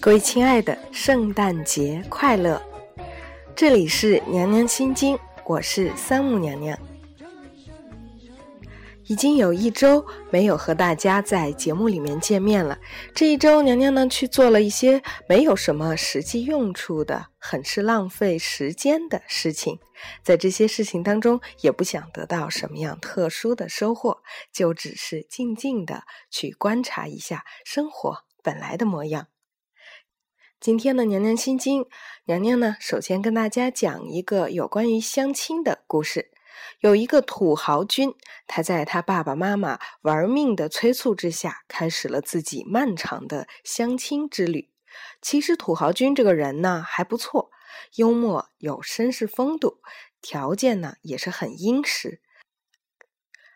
各位亲爱的，圣诞节快乐！这里是娘娘心经，我是三木娘娘。已经有一周没有和大家在节目里面见面了。这一周，娘娘呢去做了一些没有什么实际用处的、很是浪费时间的事情。在这些事情当中，也不想得到什么样特殊的收获，就只是静静的去观察一下生活本来的模样。今天的娘娘心经，娘娘呢，首先跟大家讲一个有关于相亲的故事。有一个土豪君，他在他爸爸妈妈玩命的催促之下，开始了自己漫长的相亲之旅。其实土豪君这个人呢还不错，幽默有绅士风度，条件呢也是很殷实，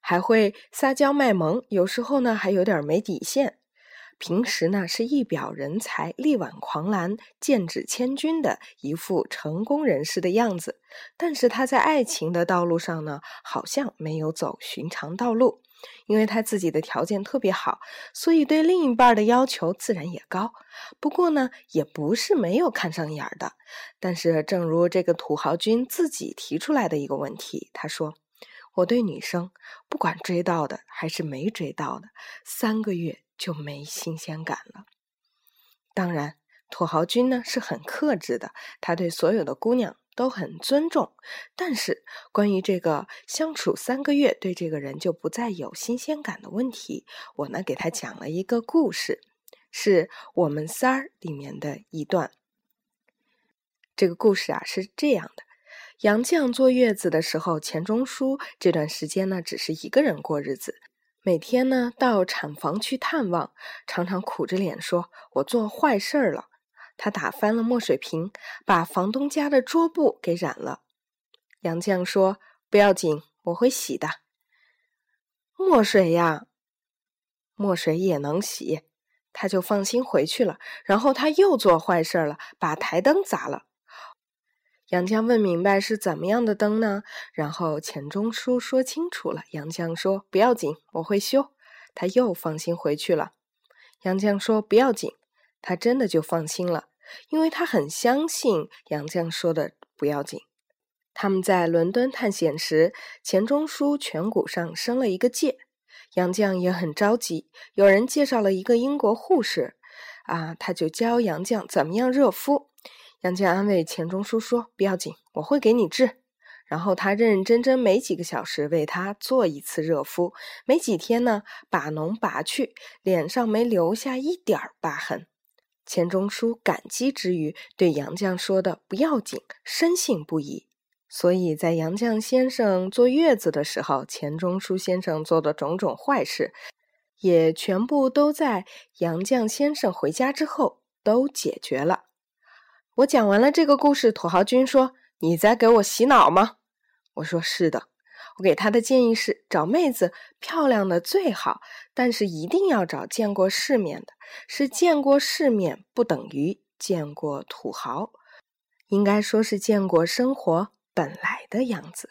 还会撒娇卖萌，有时候呢还有点没底线。平时呢是一表人才、力挽狂澜、剑指千军的一副成功人士的样子，但是他在爱情的道路上呢，好像没有走寻常道路。因为他自己的条件特别好，所以对另一半的要求自然也高。不过呢，也不是没有看上眼的。但是，正如这个土豪君自己提出来的一个问题，他说：“我对女生，不管追到的还是没追到的，三个月。”就没新鲜感了。当然，土豪君呢是很克制的，他对所有的姑娘都很尊重。但是，关于这个相处三个月对这个人就不再有新鲜感的问题，我呢给他讲了一个故事，是我们仨儿里面的一段。这个故事啊是这样的：杨绛坐月子的时候，钱钟书这段时间呢只是一个人过日子。每天呢，到产房去探望，常常苦着脸说：“我做坏事儿了。”他打翻了墨水瓶，把房东家的桌布给染了。杨绛说：“不要紧，我会洗的。”墨水呀，墨水也能洗，他就放心回去了。然后他又做坏事了，把台灯砸了。杨绛问明白是怎么样的灯呢？然后钱钟书说清楚了。杨绛说：“不要紧，我会修。”他又放心回去了。杨绛说：“不要紧。”他真的就放心了，因为他很相信杨绛说的“不要紧”。他们在伦敦探险时，钱钟书颧骨上生了一个疥，杨绛也很着急。有人介绍了一个英国护士，啊，他就教杨绛怎么样热敷。杨绛安慰钱钟书说：“不要紧，我会给你治。”然后他认认真真每几个小时为他做一次热敷，没几天呢，把脓拔去，脸上没留下一点儿疤痕。钱钟书感激之余，对杨绛说的“不要紧”深信不疑。所以在杨绛先生坐月子的时候，钱钟书先生做的种种坏事，也全部都在杨绛先生回家之后都解决了。我讲完了这个故事，土豪君说：“你在给我洗脑吗？”我说：“是的。”我给他的建议是：找妹子漂亮的最好，但是一定要找见过世面的。是见过世面，不等于见过土豪，应该说是见过生活本来的样子。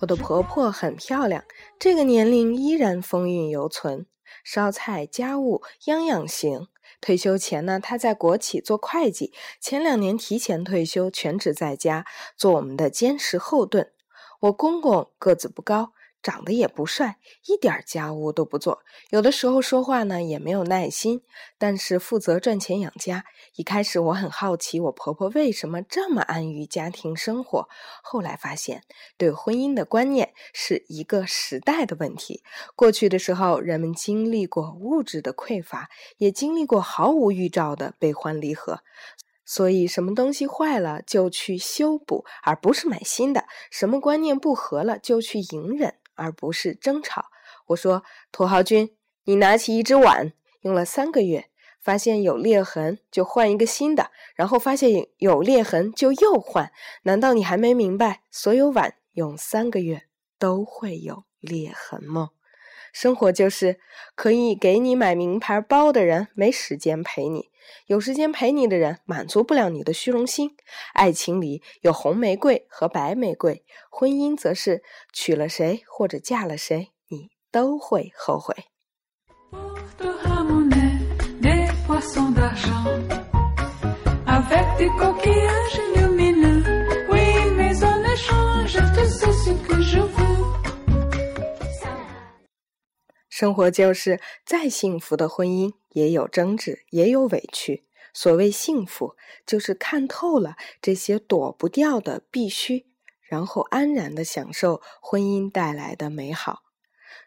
我的婆婆很漂亮，这个年龄依然风韵犹存，烧菜家务样样行。退休前呢，她在国企做会计，前两年提前退休，全职在家做我们的坚实后盾。我公公个子不高。长得也不帅，一点家务都不做，有的时候说话呢也没有耐心，但是负责赚钱养家。一开始我很好奇，我婆婆为什么这么安于家庭生活。后来发现，对婚姻的观念是一个时代的问题。过去的时候，人们经历过物质的匮乏，也经历过毫无预兆的悲欢离合，所以什么东西坏了就去修补，而不是买新的；什么观念不合了就去隐忍。而不是争吵。我说：“土豪君，你拿起一只碗，用了三个月，发现有裂痕就换一个新的，然后发现有裂痕就又换。难道你还没明白，所有碗用三个月都会有裂痕吗？生活就是可以给你买名牌包的人没时间陪你，有时间陪你的人满足不了你的虚荣心。爱情里有红玫瑰和白玫瑰，婚姻则是娶了谁或者嫁了谁，你都会后悔。生活就是再幸福的婚姻，也有争执，也有委屈。所谓幸福，就是看透了这些躲不掉的必须，然后安然的享受婚姻带来的美好。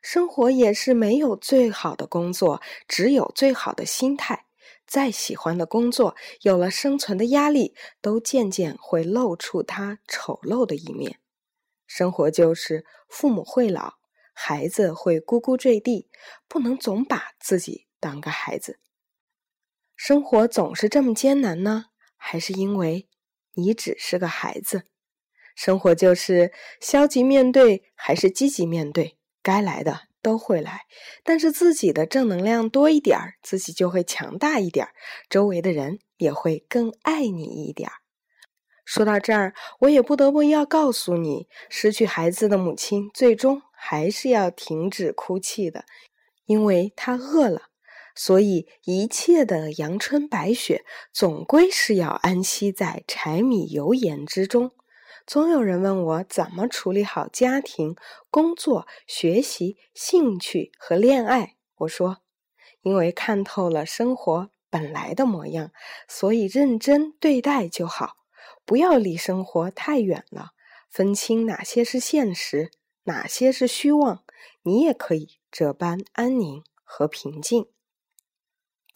生活也是没有最好的工作，只有最好的心态。再喜欢的工作，有了生存的压力，都渐渐会露出它丑陋的一面。生活就是父母会老。孩子会咕咕坠地，不能总把自己当个孩子。生活总是这么艰难呢，还是因为你只是个孩子？生活就是消极面对还是积极面对？该来的都会来，但是自己的正能量多一点儿，自己就会强大一点儿，周围的人也会更爱你一点儿。说到这儿，我也不得不要告诉你，失去孩子的母亲最终。还是要停止哭泣的，因为她饿了，所以一切的阳春白雪总归是要安息在柴米油盐之中。总有人问我怎么处理好家庭、工作、学习、兴趣和恋爱，我说，因为看透了生活本来的模样，所以认真对待就好，不要离生活太远了，分清哪些是现实。哪些是虚妄？你也可以这般安宁和平静。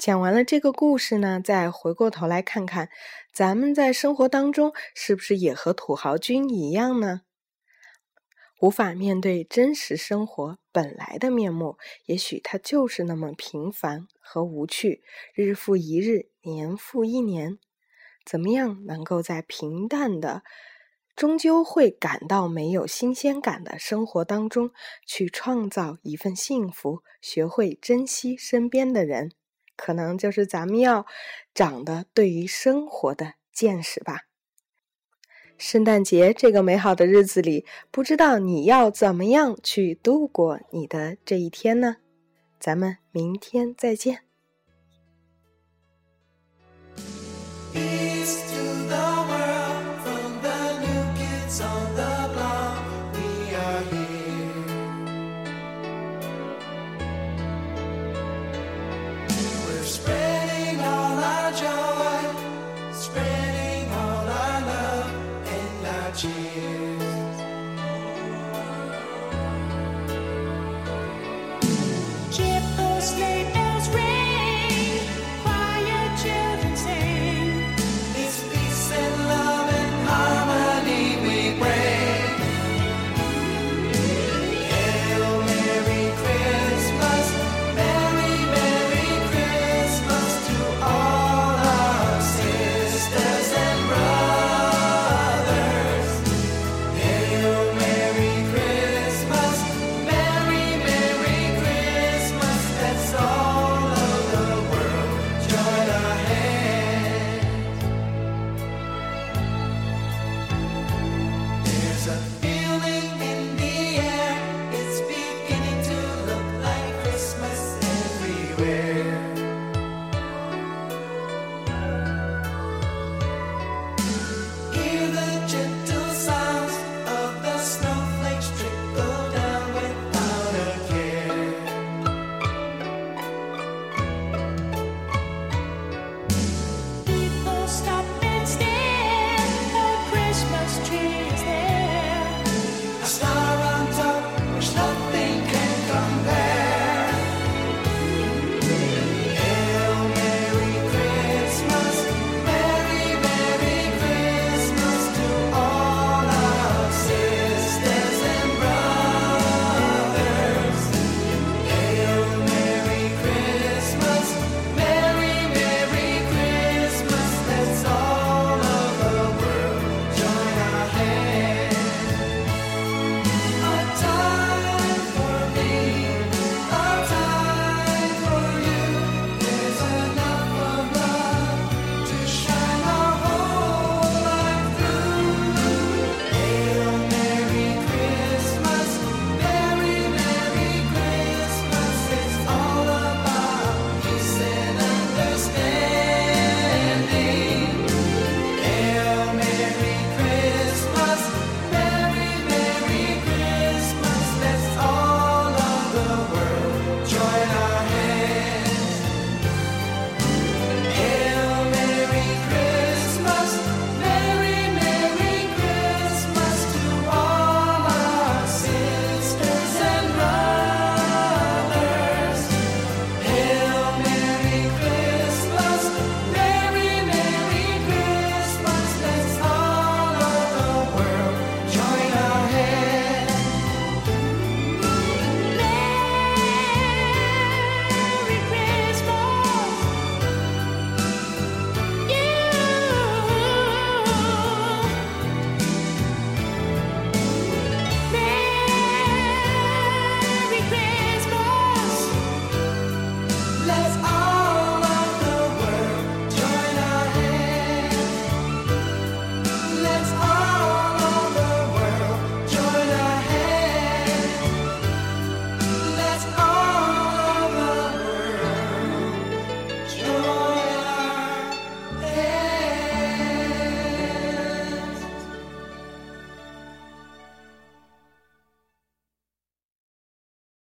讲完了这个故事呢，再回过头来看看，咱们在生活当中是不是也和土豪君一样呢？无法面对真实生活本来的面目，也许它就是那么平凡和无趣。日复一日，年复一年，怎么样能够在平淡的？终究会感到没有新鲜感的生活当中，去创造一份幸福，学会珍惜身边的人，可能就是咱们要长的对于生活的见识吧。圣诞节这个美好的日子里，不知道你要怎么样去度过你的这一天呢？咱们明天再见。